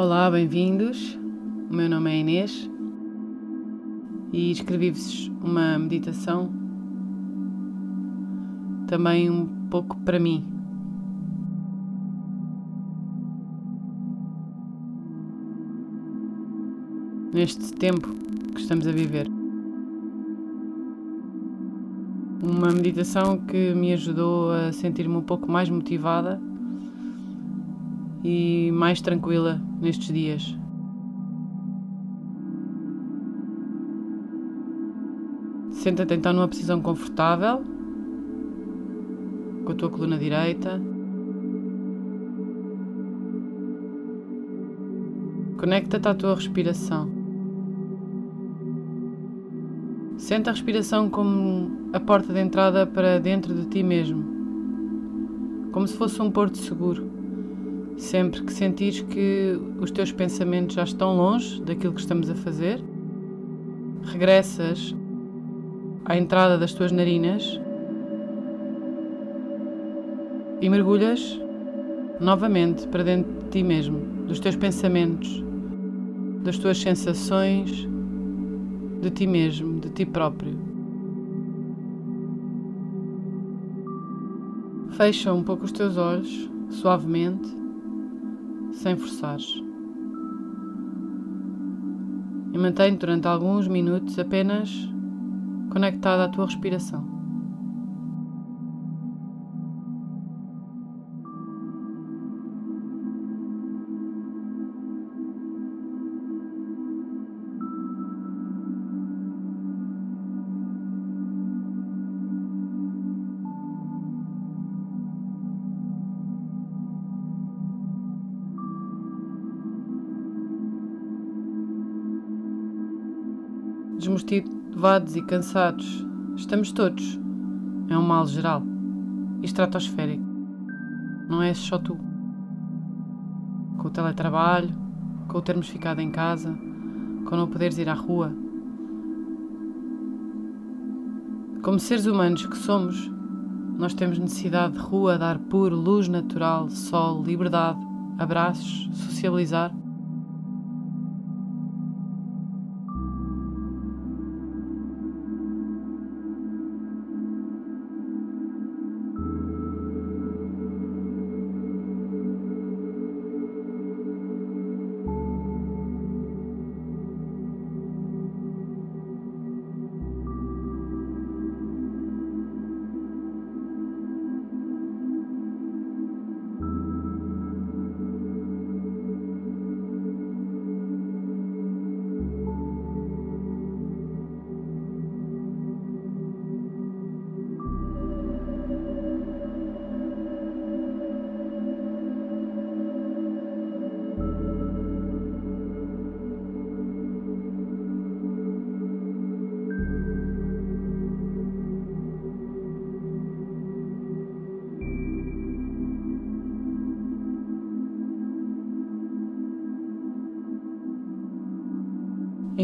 Olá, bem-vindos. O meu nome é Inês e escrevi-vos uma meditação também um pouco para mim. Neste tempo que estamos a viver. Uma meditação que me ajudou a sentir-me um pouco mais motivada e mais tranquila nestes dias. Senta-te então numa posição confortável, com a tua coluna direita. Conecta-te à tua respiração. Sente a respiração como a porta de entrada para dentro de ti mesmo, como se fosse um porto seguro. Sempre que sentires que os teus pensamentos já estão longe daquilo que estamos a fazer, regressas à entrada das tuas narinas e mergulhas novamente para dentro de ti mesmo, dos teus pensamentos, das tuas sensações, de ti mesmo, de ti próprio. Fecha um pouco os teus olhos, suavemente sem forçares. E mantém durante alguns minutos apenas conectada à tua respiração. Desmotivados e cansados. Estamos todos. É um mal geral estratosférico. Não és só tu. Com o teletrabalho, com o termos ficado em casa, com não poderes ir à rua. Como seres humanos que somos, nós temos necessidade de rua, de ar puro, luz natural, sol, liberdade, abraços, socializar.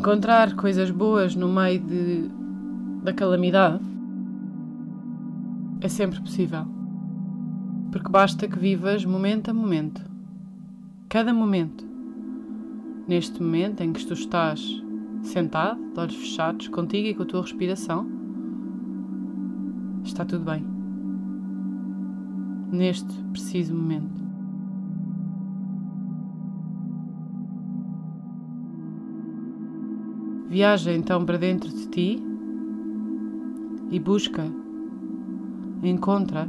Encontrar coisas boas no meio de, da calamidade é sempre possível. Porque basta que vivas momento a momento. Cada momento. Neste momento em que tu estás sentado, de olhos fechados, contigo e com a tua respiração, está tudo bem. Neste preciso momento. Viaja então para dentro de ti e busca, encontra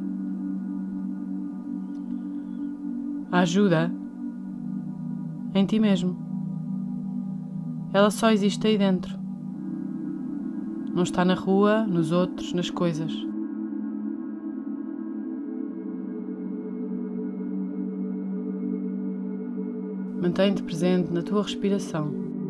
ajuda em ti mesmo. Ela só existe aí dentro. Não está na rua, nos outros, nas coisas. Mantém-te presente na tua respiração.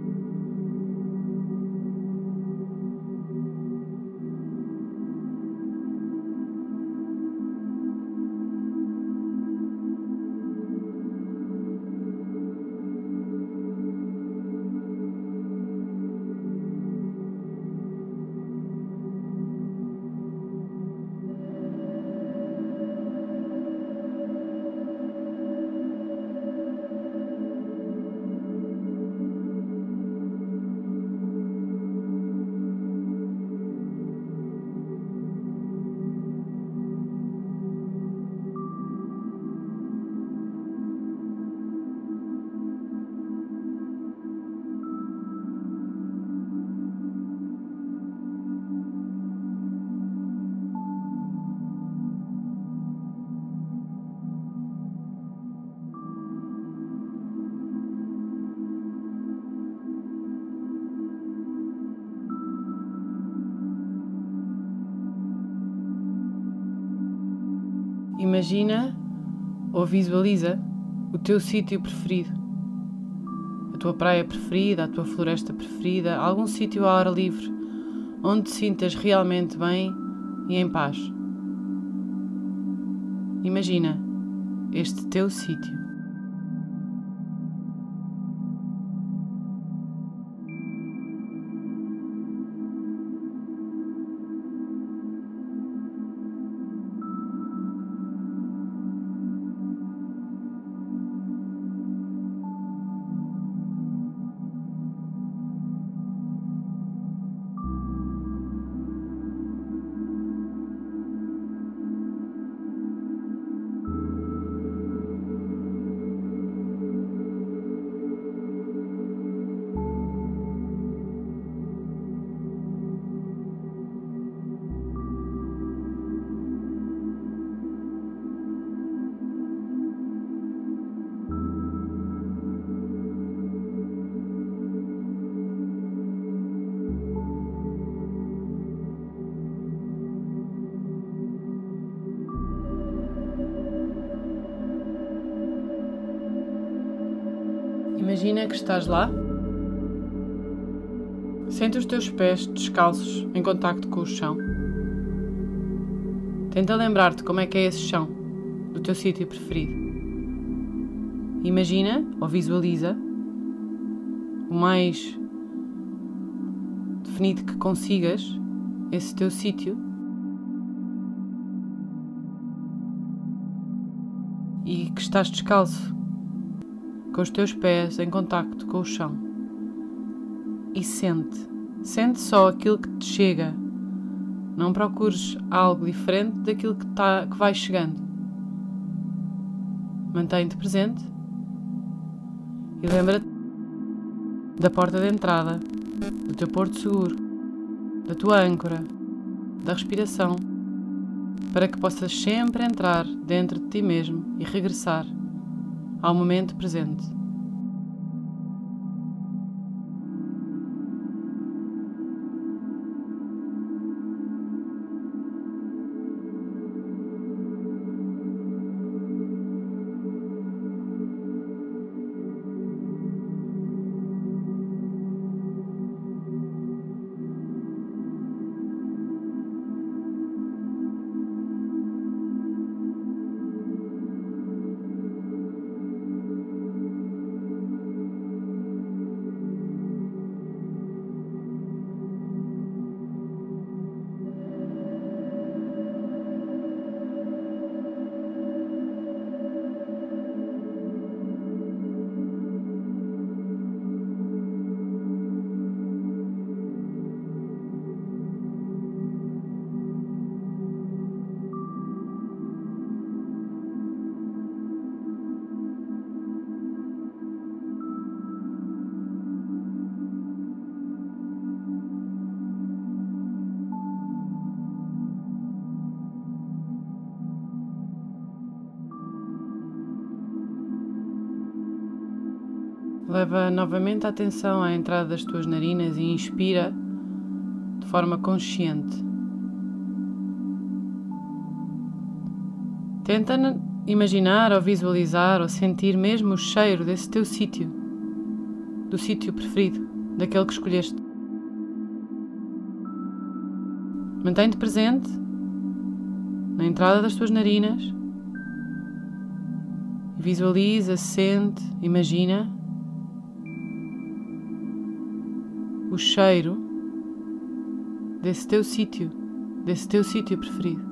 Imagina ou visualiza o teu sítio preferido, a tua praia preferida, a tua floresta preferida, algum sítio ao ar livre onde te sintas realmente bem e em paz. Imagina este teu sítio. Que estás lá. Sente os teus pés descalços em contacto com o chão. Tenta lembrar-te como é que é esse chão, do teu sítio preferido. Imagina ou visualiza o mais definido que consigas esse teu sítio e que estás descalço com os teus pés em contacto com o chão. E sente, sente só aquilo que te chega. Não procures algo diferente daquilo que, tá, que vai chegando. Mantém-te presente e lembra-te da porta de entrada, do teu porto seguro, da tua âncora, da respiração, para que possas sempre entrar dentro de ti mesmo e regressar ao momento presente. Leva novamente a atenção à entrada das tuas narinas e inspira de forma consciente. Tenta imaginar ou visualizar ou sentir mesmo o cheiro desse teu sítio, do sítio preferido, daquele que escolheste. Mantém-te presente na entrada das tuas narinas. Visualiza, sente, imagina o cheiro desse teu sítio, desse teu sítio preferido.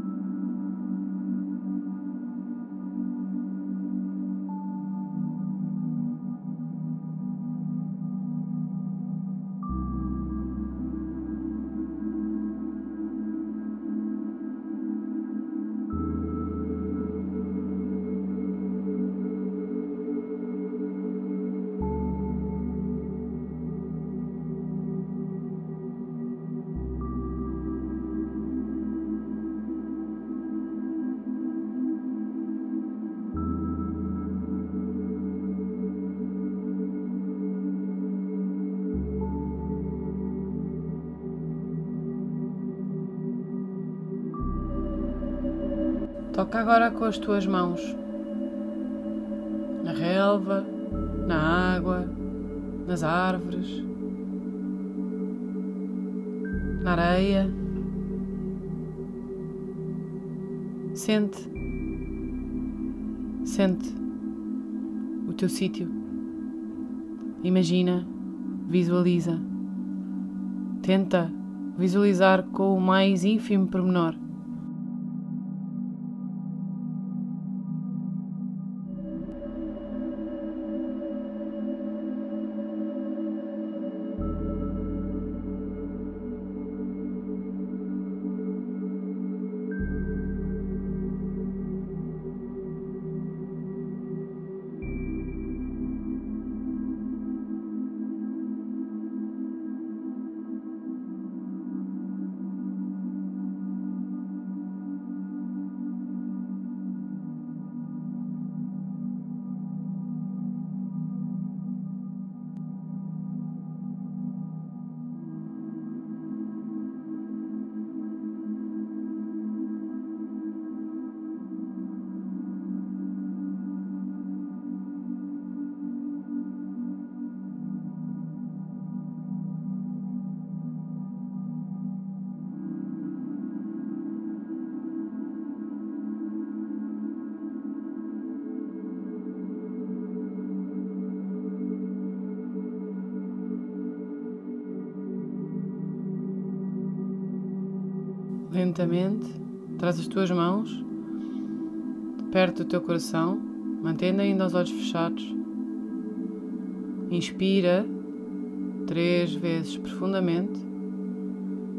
Toca agora com as tuas mãos na relva, na água, nas árvores, na areia. Sente, sente o teu sítio. Imagina, visualiza. Tenta visualizar com o mais ínfimo pormenor. Lentamente, traz as tuas mãos perto do teu coração, mantendo ainda os olhos fechados. Inspira três vezes profundamente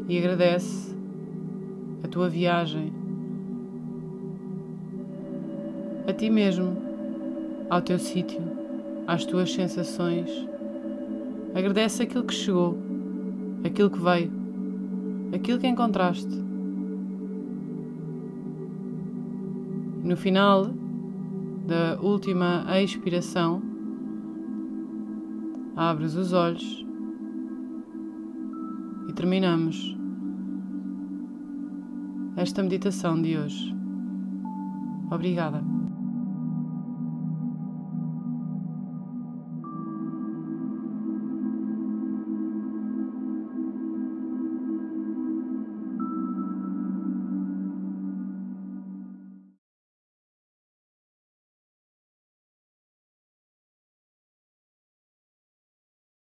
e agradece a tua viagem a ti mesmo, ao teu sítio, às tuas sensações. Agradece aquilo que chegou, aquilo que veio, aquilo que encontraste. No final da última expiração, abres os olhos e terminamos esta meditação de hoje. Obrigada.